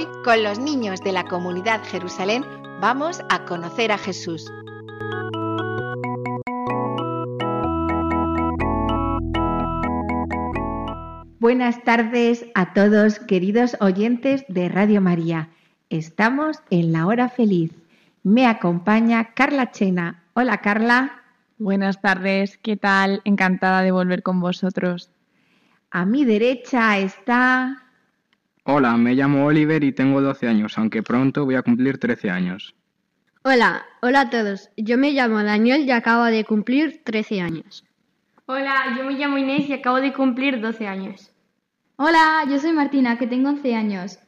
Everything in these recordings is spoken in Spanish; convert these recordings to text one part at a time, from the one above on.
Hoy, con los niños de la comunidad Jerusalén, vamos a conocer a Jesús. Buenas tardes a todos, queridos oyentes de Radio María. Estamos en la hora feliz. Me acompaña Carla Chena. Hola, Carla. Buenas tardes, ¿qué tal? Encantada de volver con vosotros. A mi derecha está Hola, me llamo Oliver y tengo 12 años, aunque pronto voy a cumplir 13 años. Hola, hola a todos. Yo me llamo Daniel y acabo de cumplir 13 años. Hola, yo me llamo Inés y acabo de cumplir 12 años. Hola, yo soy Martina, que tengo 11 años.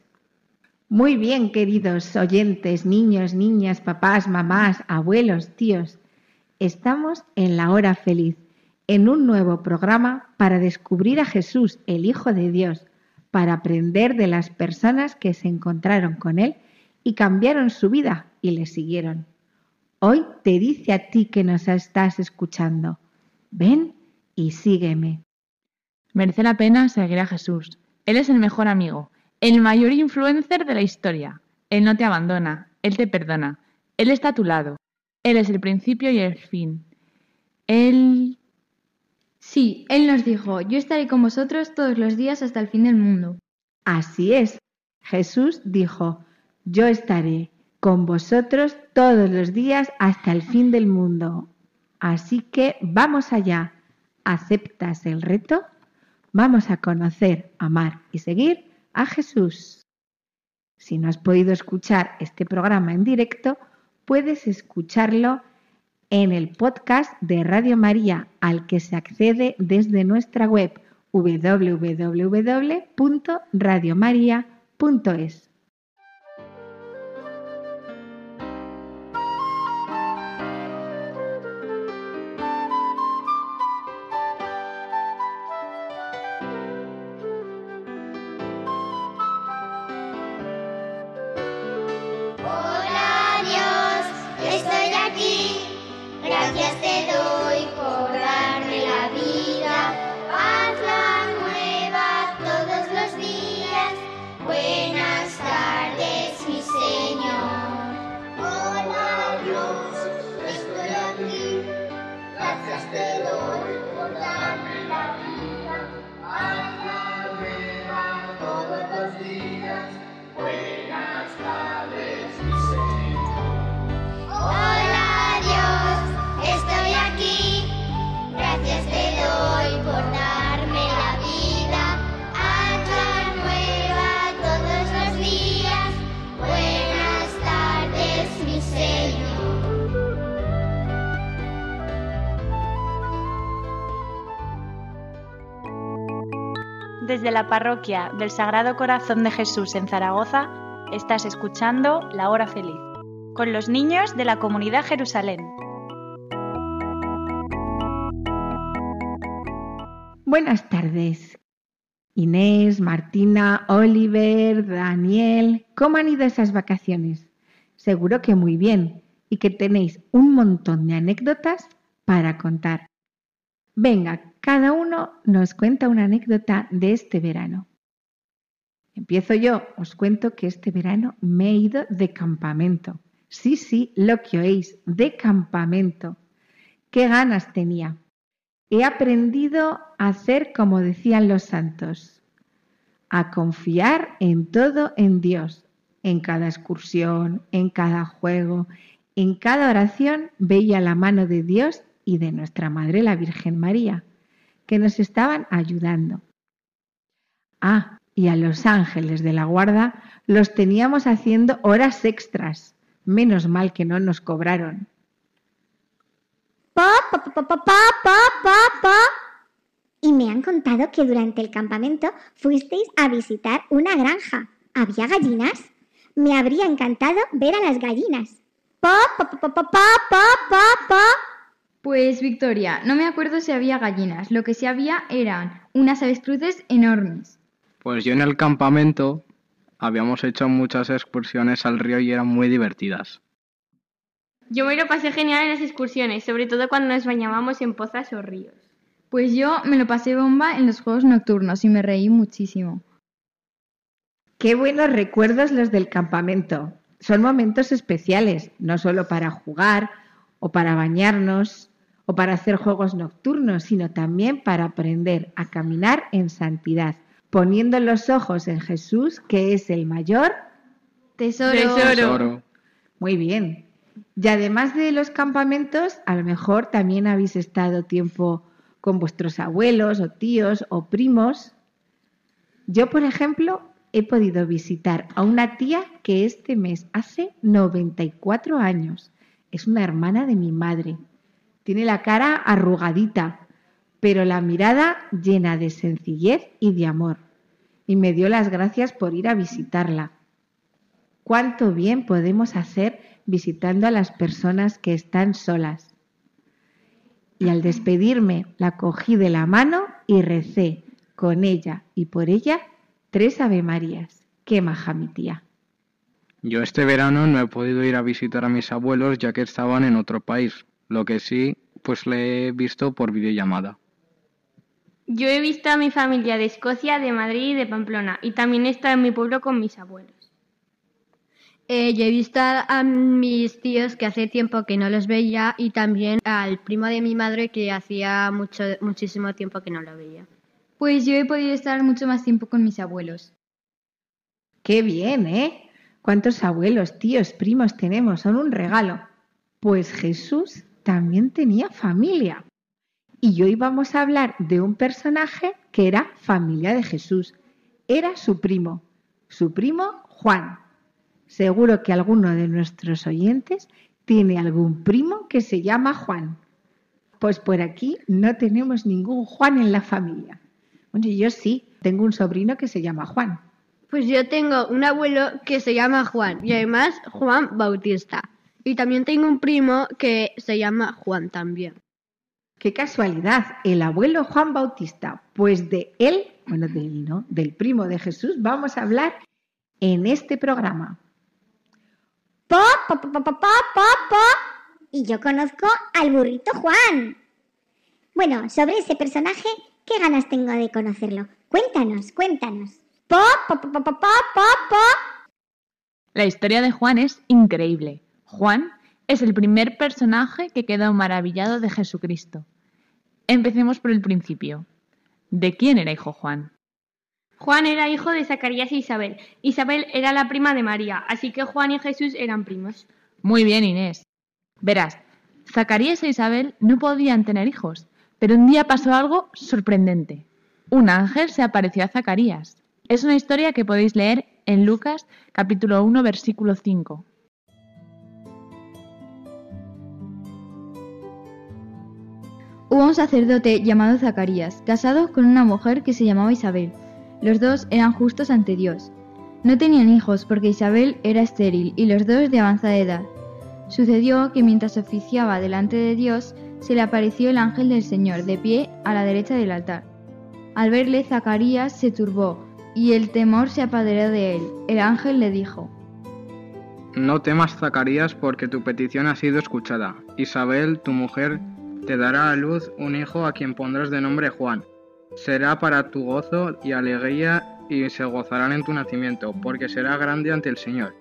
Muy bien, queridos oyentes, niños, niñas, papás, mamás, abuelos, tíos. Estamos en la hora feliz, en un nuevo programa para descubrir a Jesús, el Hijo de Dios para aprender de las personas que se encontraron con Él y cambiaron su vida y le siguieron. Hoy te dice a ti que nos estás escuchando, ven y sígueme. Merece la pena seguir a Jesús. Él es el mejor amigo, el mayor influencer de la historia. Él no te abandona, Él te perdona, Él está a tu lado. Él es el principio y el fin. Él Sí, Él nos dijo, yo estaré con vosotros todos los días hasta el fin del mundo. Así es. Jesús dijo, yo estaré con vosotros todos los días hasta el fin del mundo. Así que vamos allá. ¿Aceptas el reto? Vamos a conocer, amar y seguir a Jesús. Si no has podido escuchar este programa en directo, puedes escucharlo en el podcast de Radio María al que se accede desde nuestra web www.radiomaria.es. Desde la parroquia del Sagrado Corazón de Jesús en Zaragoza, estás escuchando La Hora Feliz, con los niños de la comunidad Jerusalén. Buenas tardes. Inés, Martina, Oliver, Daniel, ¿cómo han ido esas vacaciones? Seguro que muy bien y que tenéis un montón de anécdotas para contar. Venga, cada uno nos cuenta una anécdota de este verano. Empiezo yo, os cuento que este verano me he ido de campamento. Sí, sí, lo que oís, de campamento. ¿Qué ganas tenía? He aprendido a hacer como decían los santos, a confiar en todo en Dios, en cada excursión, en cada juego, en cada oración veía la mano de Dios y de nuestra Madre la Virgen María que nos estaban ayudando. Ah, Y a los ángeles de la guarda los teníamos haciendo horas extras. Menos mal que no nos cobraron. Pa, pa, pa, pa, pa. Y me han contado que durante el campamento fuisteis a visitar una granja. ¿Había gallinas? Me habría encantado ver a las gallinas. Pa, pa, pa, pa, pa, pa, pa, pa. Pues Victoria, no me acuerdo si había gallinas. Lo que sí había eran unas avestruces enormes. Pues yo en el campamento habíamos hecho muchas excursiones al río y eran muy divertidas. Yo me lo pasé genial en las excursiones, sobre todo cuando nos bañábamos en pozas o ríos. Pues yo me lo pasé bomba en los juegos nocturnos y me reí muchísimo. Qué buenos recuerdos los del campamento. Son momentos especiales, no solo para jugar o para bañarnos o para hacer juegos nocturnos, sino también para aprender a caminar en santidad, poniendo los ojos en Jesús, que es el mayor Tesoro. Tesoro. Muy bien. Y además de los campamentos, a lo mejor también habéis estado tiempo con vuestros abuelos o tíos o primos. Yo, por ejemplo, he podido visitar a una tía que este mes hace 94 años. Es una hermana de mi madre. Tiene la cara arrugadita, pero la mirada llena de sencillez y de amor. Y me dio las gracias por ir a visitarla. Cuánto bien podemos hacer visitando a las personas que están solas. Y al despedirme la cogí de la mano y recé con ella y por ella tres Ave Marías. Qué maja mi tía. Yo este verano no he podido ir a visitar a mis abuelos ya que estaban en otro país. Lo que sí, pues le he visto por videollamada. Yo he visto a mi familia de Escocia, de Madrid y de Pamplona, y también he estado en mi pueblo con mis abuelos. Eh, yo he visto a, a mis tíos que hace tiempo que no los veía y también al primo de mi madre que hacía mucho, muchísimo tiempo que no lo veía. Pues yo he podido estar mucho más tiempo con mis abuelos. Qué bien, ¿eh? ¿Cuántos abuelos, tíos, primos tenemos? Son un regalo. Pues Jesús también tenía familia. Y hoy vamos a hablar de un personaje que era familia de Jesús. Era su primo, su primo Juan. Seguro que alguno de nuestros oyentes tiene algún primo que se llama Juan. Pues por aquí no tenemos ningún Juan en la familia. Bueno, yo sí, tengo un sobrino que se llama Juan. Pues yo tengo un abuelo que se llama Juan y además Juan Bautista. Y también tengo un primo que se llama Juan también. Qué casualidad, el abuelo Juan Bautista. Pues de él, bueno, de él, ¿no? Del primo de Jesús vamos a hablar en este programa. Pa, pa, pa, pa, pa, pa, pa, pa. Y yo conozco al burrito Juan. Bueno, sobre ese personaje, ¿qué ganas tengo de conocerlo? Cuéntanos, cuéntanos. Pa, pa, pa, pa, pa, pa, pa. La historia de Juan es increíble. Juan es el primer personaje que quedó maravillado de Jesucristo. Empecemos por el principio. ¿De quién era hijo Juan? Juan era hijo de Zacarías e Isabel. Isabel era la prima de María, así que Juan y Jesús eran primos. Muy bien, Inés. Verás, Zacarías e Isabel no podían tener hijos, pero un día pasó algo sorprendente. Un ángel se apareció a Zacarías. Es una historia que podéis leer en Lucas capítulo 1 versículo 5. Hubo un sacerdote llamado Zacarías, casado con una mujer que se llamaba Isabel. Los dos eran justos ante Dios. No tenían hijos porque Isabel era estéril y los dos de avanzada edad. Sucedió que mientras oficiaba delante de Dios, se le apareció el ángel del Señor de pie a la derecha del altar. Al verle, Zacarías se turbó y el temor se apoderó de él. El ángel le dijo, No temas, Zacarías, porque tu petición ha sido escuchada. Isabel, tu mujer, te dará a luz un hijo a quien pondrás de nombre Juan. Será para tu gozo y alegría y se gozarán en tu nacimiento, porque será grande ante el Señor.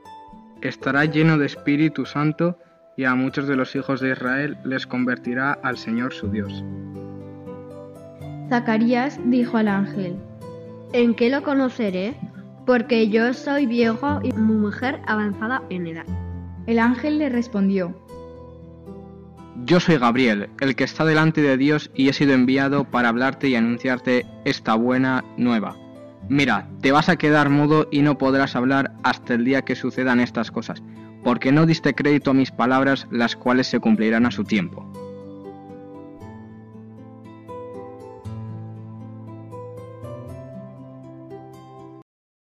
Estará lleno de Espíritu Santo y a muchos de los hijos de Israel les convertirá al Señor su Dios. Zacarías dijo al ángel, ¿En qué lo conoceré? Porque yo soy viejo y mi mujer avanzada en edad. El ángel le respondió, Yo soy Gabriel, el que está delante de Dios y he sido enviado para hablarte y anunciarte esta buena nueva. Mira, te vas a quedar mudo y no podrás hablar hasta el día que sucedan estas cosas, porque no diste crédito a mis palabras, las cuales se cumplirán a su tiempo.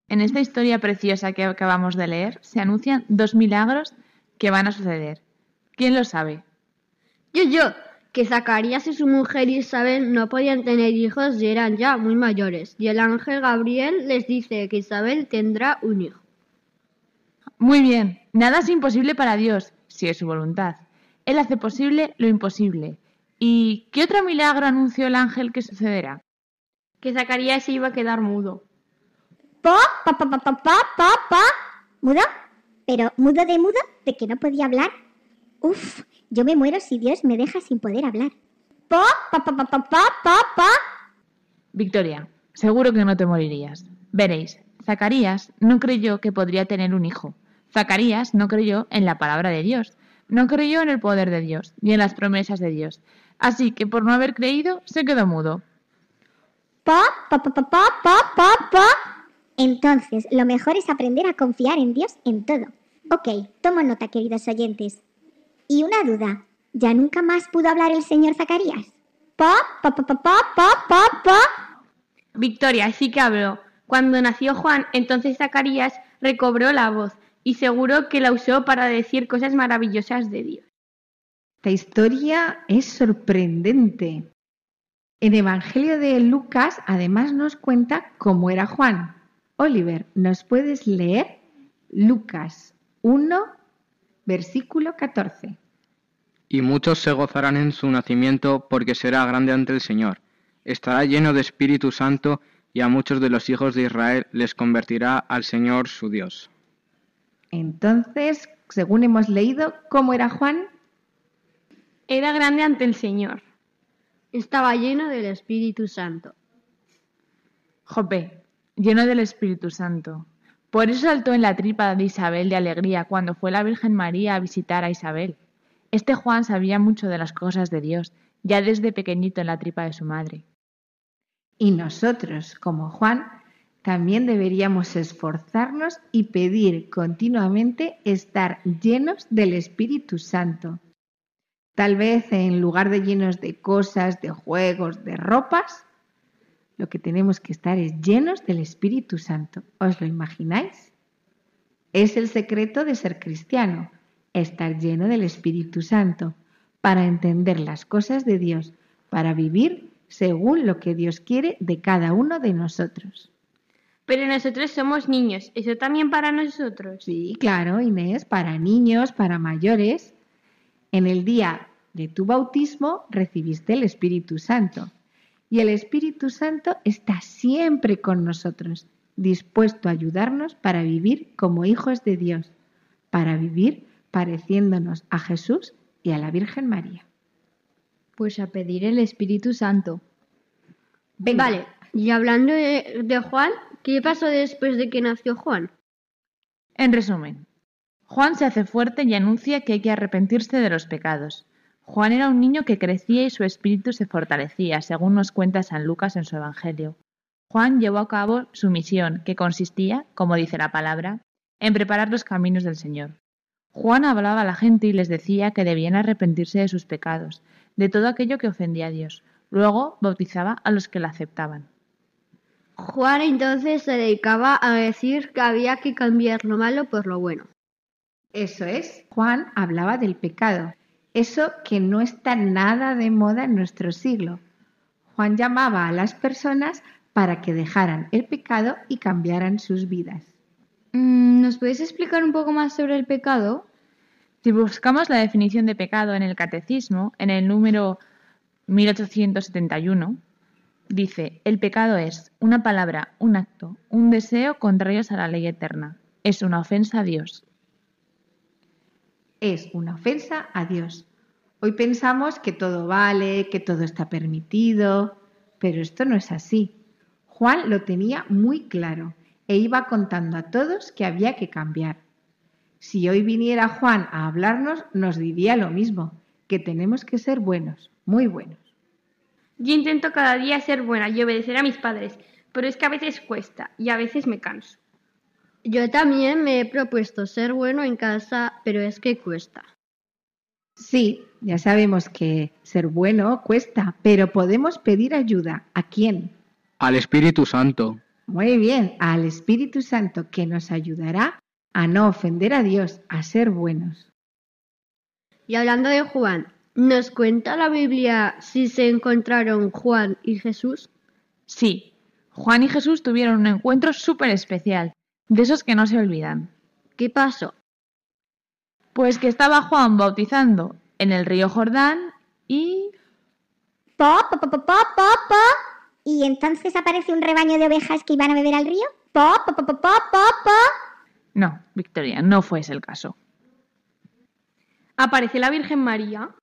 En esta historia preciosa que acabamos de leer se anuncian dos milagros que van a suceder. ¿Quién lo sabe? Yo, yo, que Zacarías y su mujer Isabel no podían tener hijos y eran ya muy mayores. Y el ángel Gabriel les dice que Isabel tendrá un hijo. Muy bien, nada es imposible para Dios, si es su voluntad. Él hace posible lo imposible. ¿Y qué otro milagro anunció el ángel que sucederá? Que Zacarías se iba a quedar mudo. Pa, pa, pa, pa, pa, pa, pa, pa. ¿Mudo? Pero mudo de mudo, de que no podía hablar. Uf, yo me muero si Dios me deja sin poder hablar. Pa, pa, pa, pa, pa, pa, pa. Victoria, seguro que no te morirías. Veréis, Zacarías no creyó que podría tener un hijo. Zacarías no creyó en la palabra de Dios, no creyó en el poder de Dios, ni en las promesas de Dios. Así que por no haber creído, se quedó mudo. Pa, pa, pa, pa, pa, pa, pa. Entonces, lo mejor es aprender a confiar en Dios en todo. Ok, tomo nota, queridos oyentes. Y una duda, ¿ya nunca más pudo hablar el señor Zacarías? Pa, pa, pa, pa, pa, pa, pa. Victoria sí que habló. Cuando nació Juan, entonces Zacarías recobró la voz y seguro que la usó para decir cosas maravillosas de Dios. Esta historia es sorprendente. En Evangelio de Lucas además nos cuenta cómo era Juan. Oliver, ¿nos puedes leer Lucas 1, versículo 14? Y muchos se gozarán en su nacimiento porque será grande ante el Señor. Estará lleno de Espíritu Santo y a muchos de los hijos de Israel les convertirá al Señor su Dios. Entonces, según hemos leído, ¿cómo era Juan? Era grande ante el Señor. Estaba lleno del Espíritu Santo. Jope, lleno del Espíritu Santo. Por eso saltó en la tripa de Isabel de alegría cuando fue la Virgen María a visitar a Isabel. Este Juan sabía mucho de las cosas de Dios, ya desde pequeñito en la tripa de su madre. Y nosotros, como Juan, también deberíamos esforzarnos y pedir continuamente estar llenos del Espíritu Santo. Tal vez en lugar de llenos de cosas, de juegos, de ropas, lo que tenemos que estar es llenos del Espíritu Santo. ¿Os lo imagináis? Es el secreto de ser cristiano, estar lleno del Espíritu Santo, para entender las cosas de Dios, para vivir según lo que Dios quiere de cada uno de nosotros. Pero nosotros somos niños, ¿eso también para nosotros? Sí, claro, Inés, para niños, para mayores. En el día de tu bautismo recibiste el Espíritu Santo. Y el Espíritu Santo está siempre con nosotros, dispuesto a ayudarnos para vivir como hijos de Dios, para vivir pareciéndonos a Jesús y a la Virgen María. Pues a pedir el Espíritu Santo. Venga. Vale, y hablando de, de Juan, ¿qué pasó después de que nació Juan? En resumen, Juan se hace fuerte y anuncia que hay que arrepentirse de los pecados. Juan era un niño que crecía y su espíritu se fortalecía, según nos cuenta San Lucas en su Evangelio. Juan llevó a cabo su misión, que consistía, como dice la palabra, en preparar los caminos del Señor. Juan hablaba a la gente y les decía que debían arrepentirse de sus pecados, de todo aquello que ofendía a Dios. Luego bautizaba a los que la aceptaban. Juan entonces se dedicaba a decir que había que cambiar lo malo por lo bueno. Eso es, Juan hablaba del pecado, eso que no está nada de moda en nuestro siglo. Juan llamaba a las personas para que dejaran el pecado y cambiaran sus vidas. Mm, ¿Nos puedes explicar un poco más sobre el pecado? Si buscamos la definición de pecado en el Catecismo, en el número 1871, dice, el pecado es una palabra, un acto, un deseo contrarios a la ley eterna. Es una ofensa a Dios. Es una ofensa a Dios. Hoy pensamos que todo vale, que todo está permitido, pero esto no es así. Juan lo tenía muy claro e iba contando a todos que había que cambiar. Si hoy viniera Juan a hablarnos, nos diría lo mismo, que tenemos que ser buenos, muy buenos. Yo intento cada día ser buena y obedecer a mis padres, pero es que a veces cuesta y a veces me canso. Yo también me he propuesto ser bueno en casa, pero es que cuesta. Sí, ya sabemos que ser bueno cuesta, pero podemos pedir ayuda. ¿A quién? Al Espíritu Santo. Muy bien, al Espíritu Santo que nos ayudará a no ofender a Dios, a ser buenos. Y hablando de Juan, ¿nos cuenta la Biblia si se encontraron Juan y Jesús? Sí, Juan y Jesús tuvieron un encuentro súper especial, de esos que no se olvidan. ¿Qué pasó? Pues que estaba Juan bautizando en el río Jordán y... Po, po, po, po, po, po, po. Y entonces aparece un rebaño de ovejas que iban a beber al río. Po, po, po, po, po, po, po. No, Victoria, no fue ese el caso. ¿Aparece la Virgen María?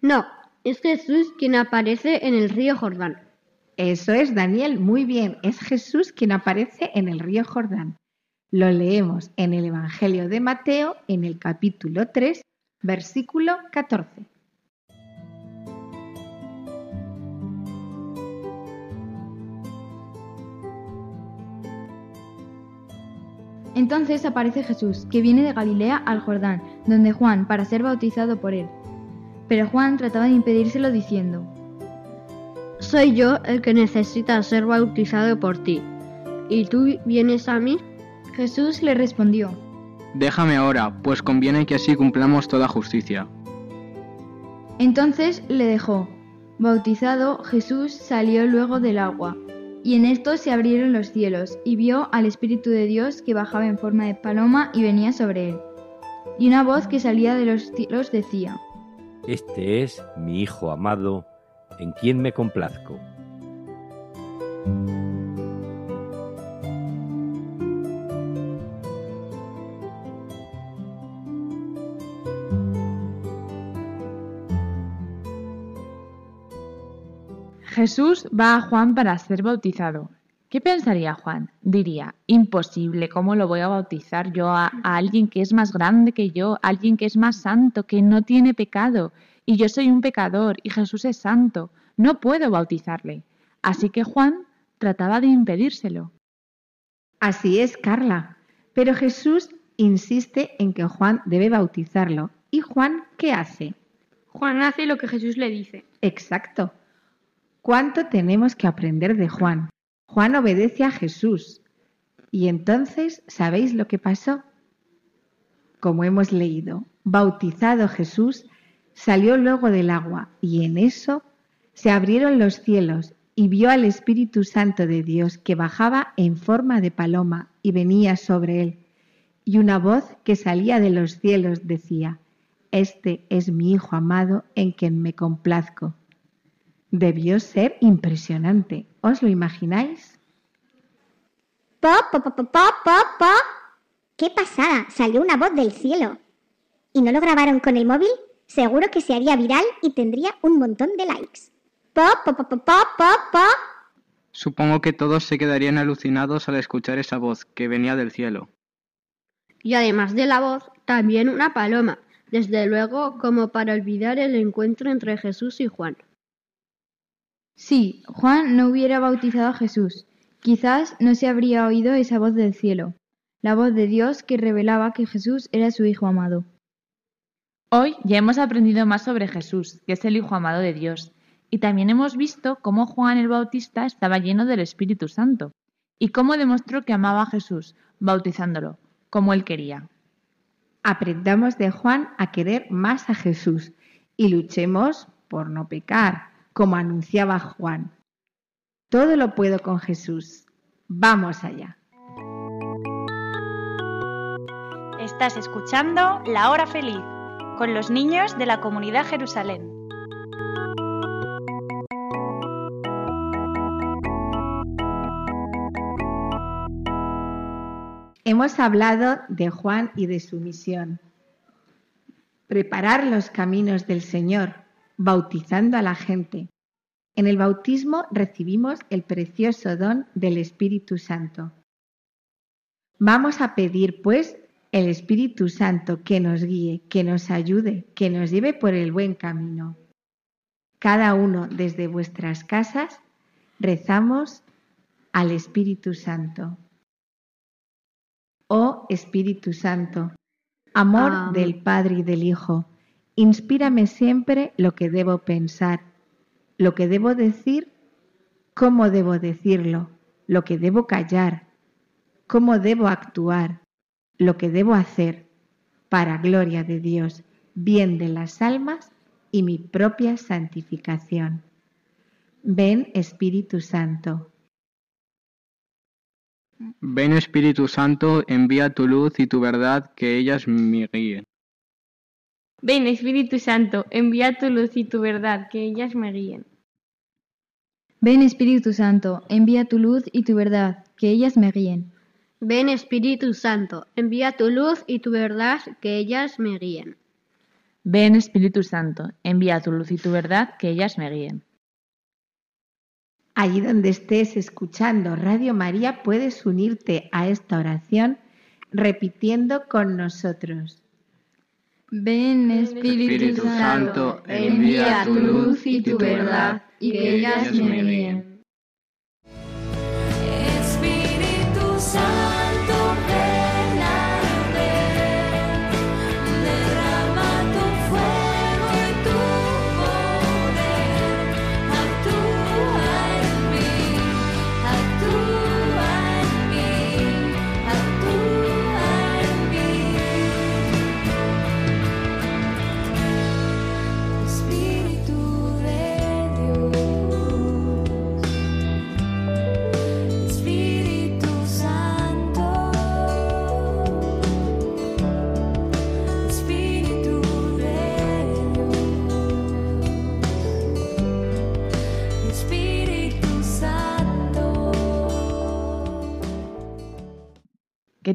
No, es Jesús quien aparece en el río Jordán. Eso es, Daniel, muy bien. Es Jesús quien aparece en el río Jordán. Lo leemos en el Evangelio de Mateo, en el capítulo 3, versículo 14. Entonces aparece Jesús, que viene de Galilea al Jordán, donde Juan, para ser bautizado por él. Pero Juan trataba de impedírselo diciendo, Soy yo el que necesita ser bautizado por ti. ¿Y tú vienes a mí? Jesús le respondió, Déjame ahora, pues conviene que así cumplamos toda justicia. Entonces le dejó. Bautizado, Jesús salió luego del agua, y en esto se abrieron los cielos, y vio al Espíritu de Dios que bajaba en forma de paloma y venía sobre él. Y una voz que salía de los cielos decía, Este es mi Hijo amado, en quien me complazco. Jesús va a Juan para ser bautizado. ¿Qué pensaría Juan? Diría, imposible, ¿cómo lo voy a bautizar yo a, a, alguien que es más grande que yo, alguien que es más santo, que no tiene pecado? Y yo soy un pecador y Jesús es santo. No puedo bautizarle. Así que Juan trataba de impedírselo. Así es, Carla. Pero Jesús insiste en que Juan debe bautizarlo. ¿Y Juan qué hace? Juan hace lo que Jesús le dice. Exacto. ¿Cuánto tenemos que aprender de Juan? Juan obedece a Jesús. Y entonces, ¿sabéis lo que pasó? Como hemos leído, bautizado Jesús, salió luego del agua y en eso se abrieron los cielos y vio al Espíritu Santo de Dios que bajaba en forma de paloma y venía sobre él. Y una voz que salía de los cielos decía, Este es mi Hijo amado en quien me complazco. Debió ser impresionante. ¿Os lo imagináis? Po, po, po, po, po, po, po. ¡Qué pasada! Salió una voz del cielo. ¿Y no lo grabaron con el móvil? Seguro que se haría viral y tendría un montón de likes. Po, po, po, po, po, po, po. Supongo que todos se quedarían alucinados al escuchar esa voz que venía del cielo. Y además de la voz, también una paloma, desde luego como para olvidar el encuentro entre Jesús y Juan. Sí, Juan no hubiera bautizado a Jesús. Quizás no se habría oído esa voz del cielo, la voz de Dios que revelaba que Jesús era su Hijo amado. Hoy ya hemos aprendido más sobre Jesús, que es el Hijo amado de Dios, y también hemos visto cómo Juan el Bautista estaba lleno del Espíritu Santo, y cómo demostró que amaba a Jesús, bautizándolo, como él quería. Aprendamos de Juan a querer más a Jesús y luchemos por no pecar, como anunciaba Juan. Todo lo puedo con Jesús. Vamos allá. Estás escuchando La Hora Feliz con los niños de la comunidad Jerusalén. Hemos hablado de Juan y de su misión. Preparar los caminos del Señor, bautizando a la gente. En el bautismo recibimos el precioso don del Espíritu Santo. Vamos a pedir, pues, el Espíritu Santo que nos guíe, que nos ayude, que nos lleve por el buen camino. Cada uno desde vuestras casas, Rezamos al Espíritu Santo. Oh Espíritu Santo, amor Amén. del Padre y del Hijo, inspírame siempre lo que debo pensar, lo que debo decir, cómo debo decirlo, lo que debo callar, cómo debo actuar, lo que debo hacer, para gloria de Dios, bien de las almas y mi propia santificación. Ven Espíritu Santo. Ven Espíritu Santo, envía tu luz y tu verdad, que ellas me guíen. Ven, Espíritu Santo, envía tu luz y tu verdad, que ellas me guíen. Ven Espíritu Santo, envía tu luz y tu verdad, que ellas me guíen. Ven Espíritu Santo, envía tu luz y tu verdad, que ellas me guíen. Ven Espíritu Santo, envía tu luz y tu verdad, que ellas me guíen. Allí donde estés escuchando Radio María puedes unirte a esta oración repitiendo con nosotros. Ven Espíritu, Espíritu Santo, envía tu luz y tu verdad, y que ellas me guíen.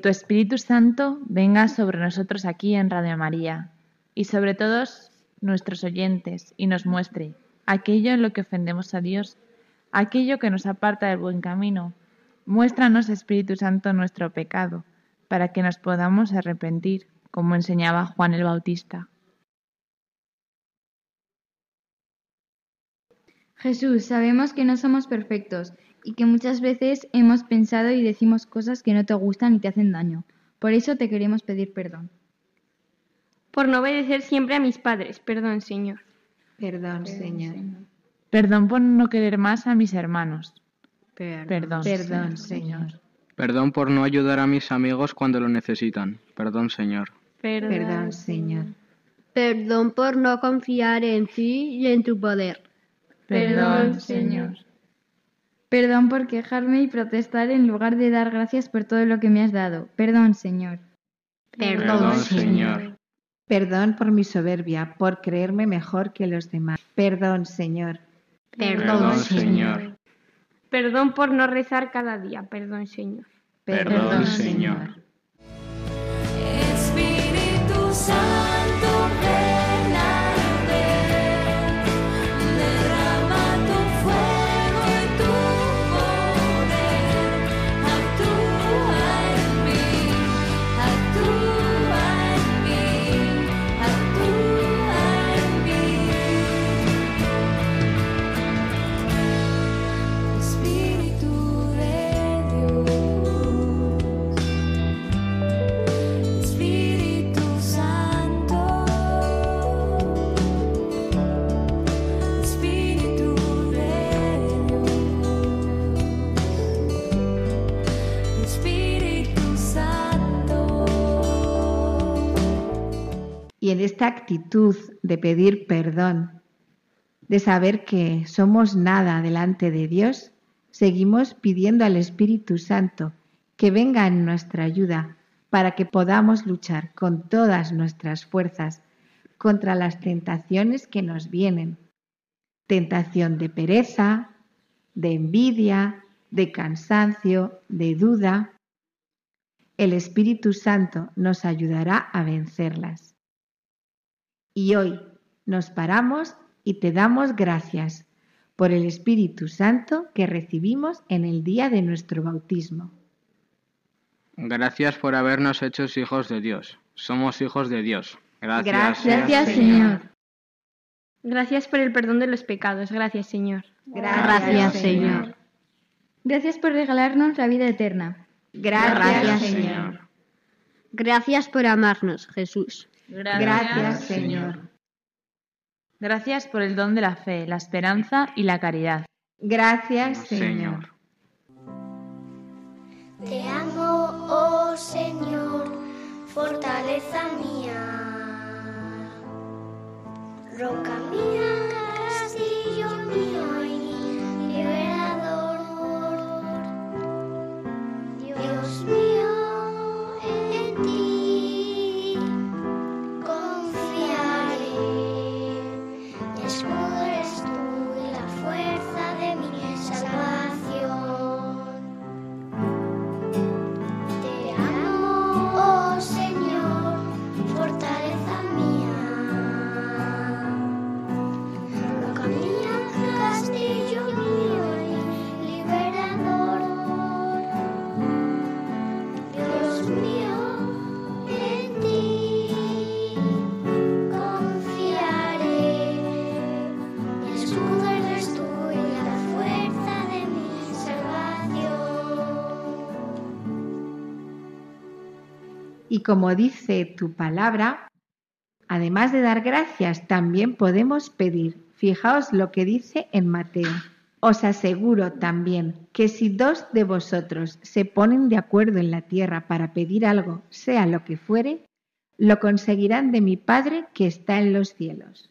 Tu Espíritu Santo venga sobre nosotros aquí en Radio María y sobre todos nuestros oyentes y nos muestre aquello en lo que ofendemos a Dios, aquello que nos aparta del buen camino. Muéstranos, Espíritu Santo, nuestro pecado, para que nos podamos arrepentir, como enseñaba Juan el Bautista. Jesús, sabemos que no somos perfectos y que muchas veces hemos pensado y decimos cosas que no te gustan y te hacen daño. Por eso te queremos pedir perdón. Por no obedecer siempre a mis padres, perdón, Señor. Perdón, Señor. Perdón por no querer más a mis hermanos. Perdón. Perdón, Perdón, Señor. Señor. Perdón por no ayudar a mis amigos cuando lo necesitan. Perdón, Señor. Perdón, Perdón, Señor. Perdón por no confiar en ti y en tu poder. Perdón, Señor. Perdón por quejarme y protestar en lugar de dar gracias por todo lo que me has dado. Perdón, Señor. Perdón, Perdón, Señor. Señor. Perdón por mi soberbia, por creerme mejor que los demás. Perdón, Señor. Perdón, Perdón, Señor. Señor. Perdón por no rezar cada día, perdón, Señor. Perdón, Señor. Espíritu Santo, Actitud de pedir perdón, de saber que somos nada delante de Dios, seguimos pidiendo al Espíritu Santo que venga en nuestra ayuda para que podamos luchar con todas nuestras fuerzas contra las tentaciones que nos vienen. Tentación de pereza, de envidia, de cansancio, de duda. El Espíritu Santo nos ayudará a vencerlas. Y hoy nos paramos y te damos gracias por el Espíritu Santo que recibimos en el día de nuestro bautismo. Gracias por habernos hecho hijos de Dios. Somos hijos de Dios. Gracias. Gracias, Gracias, Señor. Señor. Gracias por el perdón de los pecados, gracias, Señor. Gracias, Señor. Gracias por regalarnos la vida eterna. Gracias, Señor. Gracias por amarnos, Jesús. Gracias, Señor. Gracias por el don de la fe, la esperanza y la caridad. Gracias, Señor. Te amo, oh Señor, fortaleza mía, roca mía, Y como dice tu palabra, además de dar gracias, también podemos pedir. Fijaos lo que dice en Mateo. Os aseguro también que si dos de vosotros se ponen de acuerdo en la tierra para pedir algo, sea lo que fuere, lo conseguirán de mi Padre que está en los cielos.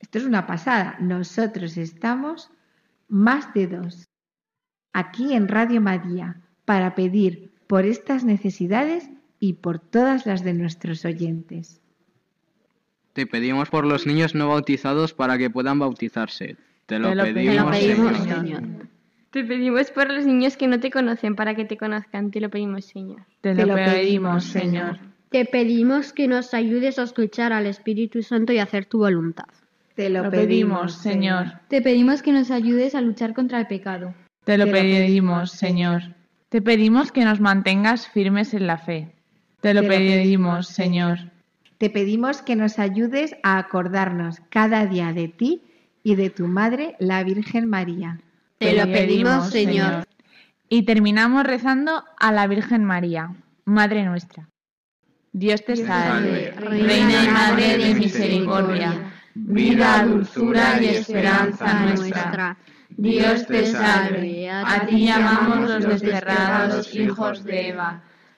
Esto es una pasada. Nosotros estamos más de dos aquí en Radio María para pedir por estas necesidades y por todas las de nuestros oyentes. Te pedimos por los niños no bautizados para que puedan bautizarse. Te lo, Te lo pedimos, pedimos, Señor. Señor. Te pedimos por los niños que no te conocen para que te conozcan. Te lo pedimos, Señor. Te lo pedimos, Señor. Te pedimos que nos ayudes a escuchar al Espíritu Santo y hacer tu voluntad. Te Lo pedimos, Señor. Te pedimos que nos ayudes a luchar contra el pecado. Te lo Te lo pedimos, Señor. Te pedimos que nos mantengas firmes en la fe. Te lo Te lo pedimos, Señor. Te pedimos que nos ayudes a acordarnos cada día de ti y de tu Madre, la Virgen María. Te lo pedimos, Señor. Y terminamos rezando a la Virgen María, Madre nuestra. Dios te salve, Reina y Madre de misericordia, vida, dulzura y esperanza nuestra. Dios te salve, a ti llamamos los desterrados hijos de Eva.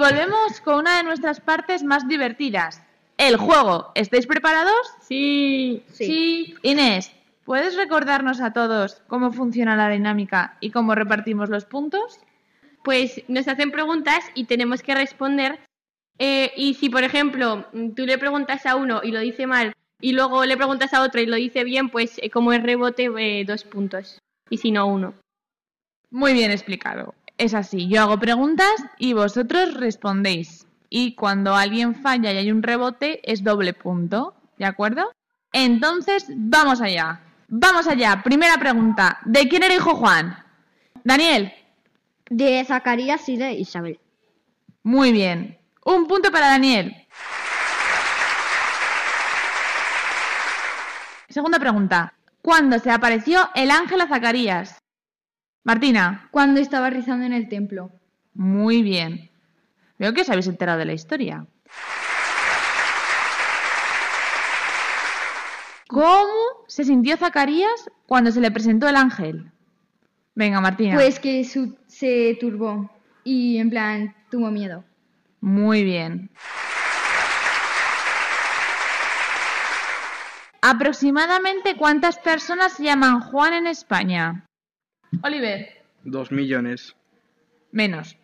Volvemos con una de nuestras partes más divertidas, el juego. ¿Estáis preparados? Sí. Sí. Inés, ¿puedes recordarnos a todos cómo funciona la dinámica y cómo repartimos los puntos? Pues nos hacen preguntas y tenemos que responder. Eh, y si, por ejemplo, tú le preguntas a uno y lo dice mal, y luego le preguntas a otro y lo dice bien, pues eh, como es rebote, eh, dos puntos. Y si no, uno. Muy bien explicado. Es así, yo hago preguntas y vosotros respondéis. Y cuando alguien falla y hay un rebote, es doble punto. ¿De acuerdo? Entonces, vamos allá. Vamos allá. Primera pregunta. ¿De quién era hijo Juan? Daniel. De Zacarías y de Isabel. Muy bien. Un punto para Daniel. Segunda pregunta. ¿Cuándo se apareció el ángel a Zacarías? Martina. Cuando estaba rezando en el templo. Muy bien. Veo que os habéis enterado de la historia. ¿Cómo se sintió Zacarías cuando se le presentó el ángel? Venga, Martina. Pues que su- se turbó y en plan tuvo miedo. Muy bien. Aproximadamente cuántas personas se llaman Juan en España? Oliver. Dos millones. Menos.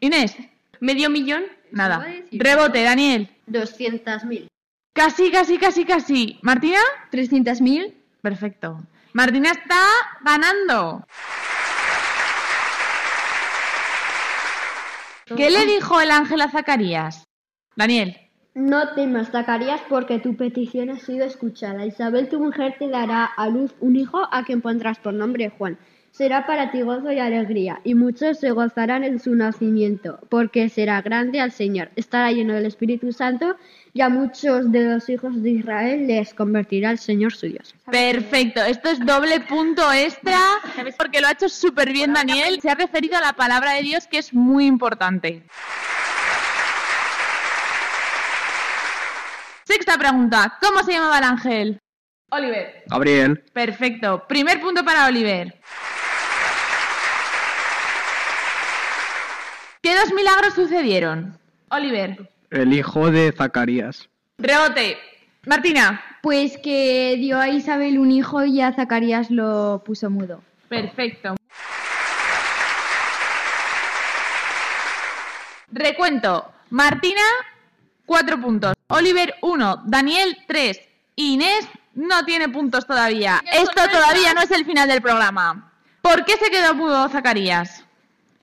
Inés. ¿Medio millón? Nada. Rebote, Daniel. 200.000. Casi, casi, casi, casi. ¿Martina? 300.000. Perfecto. Martina está ganando. ¿Qué le dijo el ángel a Zacarías? Daniel. No temas, Zacarías, porque tu petición ha sido escuchada. Isabel, tu mujer, te dará a luz un hijo a quien pondrás por nombre Juan. Será para ti gozo y alegría, y muchos se gozarán en su nacimiento, porque será grande al Señor. Estará lleno del Espíritu Santo, y a muchos de los hijos de Israel les convertirá el Señor su Dios. Perfecto, esto es doble punto extra porque lo ha hecho súper bien Daniel. Se ha referido a la palabra de Dios que es muy importante. Sexta pregunta, ¿cómo se llamaba el ángel? Oliver. Gabriel. Perfecto, primer punto para Oliver. ¿Qué dos milagros sucedieron? Oliver. El hijo de Zacarías. Rebote. Martina. Pues que dio a Isabel un hijo y a Zacarías lo puso mudo. Perfecto. Recuento. Martina, cuatro puntos. Oliver, uno. Daniel, tres. Inés no tiene puntos todavía. Esto todavía no es el final del programa. ¿Por qué se quedó mudo Zacarías?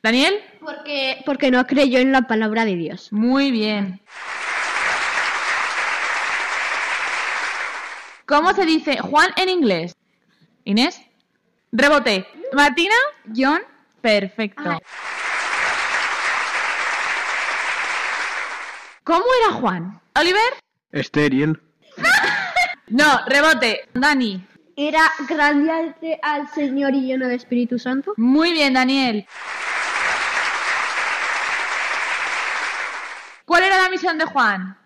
¿Daniel? Porque, porque no creyó en la palabra de Dios. Muy bien. ¿Cómo se dice Juan en inglés? Inés. Rebote. Martina. John. Perfecto. ¿Cómo era Juan? Oliver. Estéril. No, rebote. Dani. Era grande al, al Señor y lleno de Espíritu Santo. Muy bien, Daniel. ¿Cuál era la misión de Juan?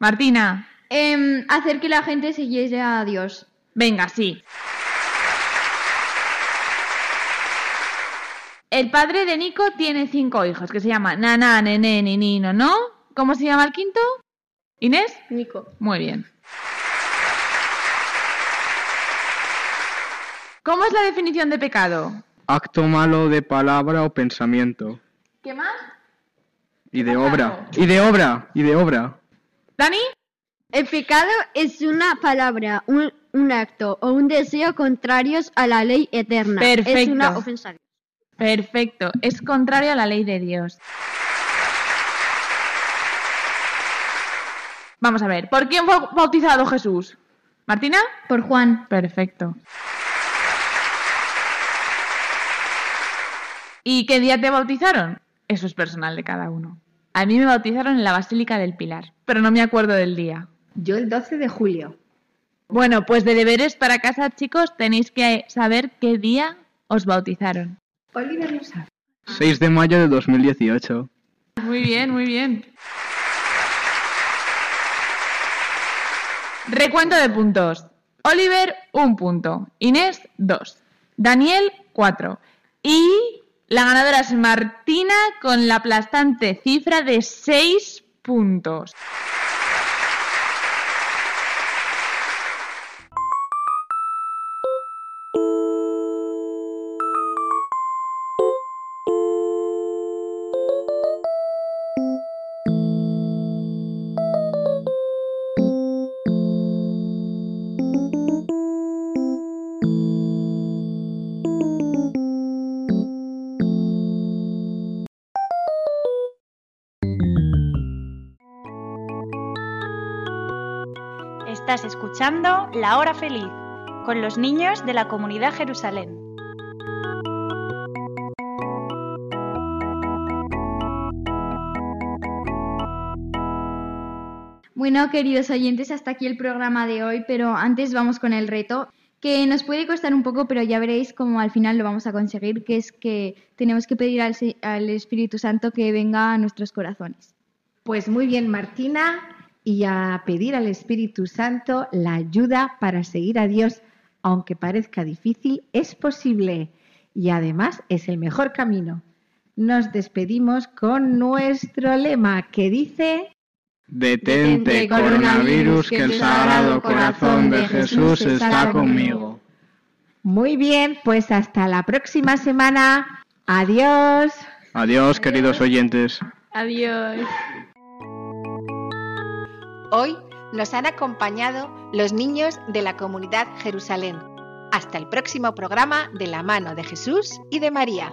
Martina. Em, hacer que la gente siguiese a Dios. Venga, sí. El padre de Nico tiene cinco hijos que se llaman Nana, Nene, Ninino, ¿no? ¿Cómo se llama el quinto? ¿Inés? Nico. Muy bien. ¿Cómo es la definición de pecado? Acto malo de palabra o pensamiento. ¿Qué más? Y de obra. Y de obra. Y de obra. ¿Dani? El pecado es una palabra, un, un acto o un deseo contrarios a la ley eterna. Es Perfecto. una ofensa. Perfecto. Es contrario a la ley de Dios. Vamos a ver. ¿Por quién fue bautizado Jesús? ¿Martina? Por Juan. Perfecto. ¿Y qué día te bautizaron? Eso es personal de cada uno. A mí me bautizaron en la Basílica del Pilar, pero no me acuerdo del día. Yo el 12 de julio. Bueno, pues de deberes para casa, chicos, tenéis que saber qué día os bautizaron. Oliver lo sabe. 6 de mayo de 2018. Muy bien, muy bien. Recuento de puntos. Oliver, un punto. Inés, dos. Daniel, cuatro. Y la ganadora es Martina con la aplastante cifra de seis puntos. Estás escuchando La Hora Feliz con los niños de la comunidad Jerusalén. Bueno, queridos oyentes, hasta aquí el programa de hoy, pero antes vamos con el reto, que nos puede costar un poco, pero ya veréis cómo al final lo vamos a conseguir, que es que tenemos que pedir al, al Espíritu Santo que venga a nuestros corazones. Pues muy bien, Martina, y a pedir al Espíritu Santo la ayuda para seguir a Dios, aunque parezca difícil, es posible y además es el mejor camino. Nos despedimos con nuestro lema que dice... Detente, coronavirus, que el sagrado corazón de Jesús está conmigo. Muy bien, pues hasta la próxima semana. Adiós. Adiós, queridos oyentes. Adiós. Hoy nos han acompañado los niños de la comunidad Jerusalén. Hasta el próximo programa de la mano de Jesús y de María.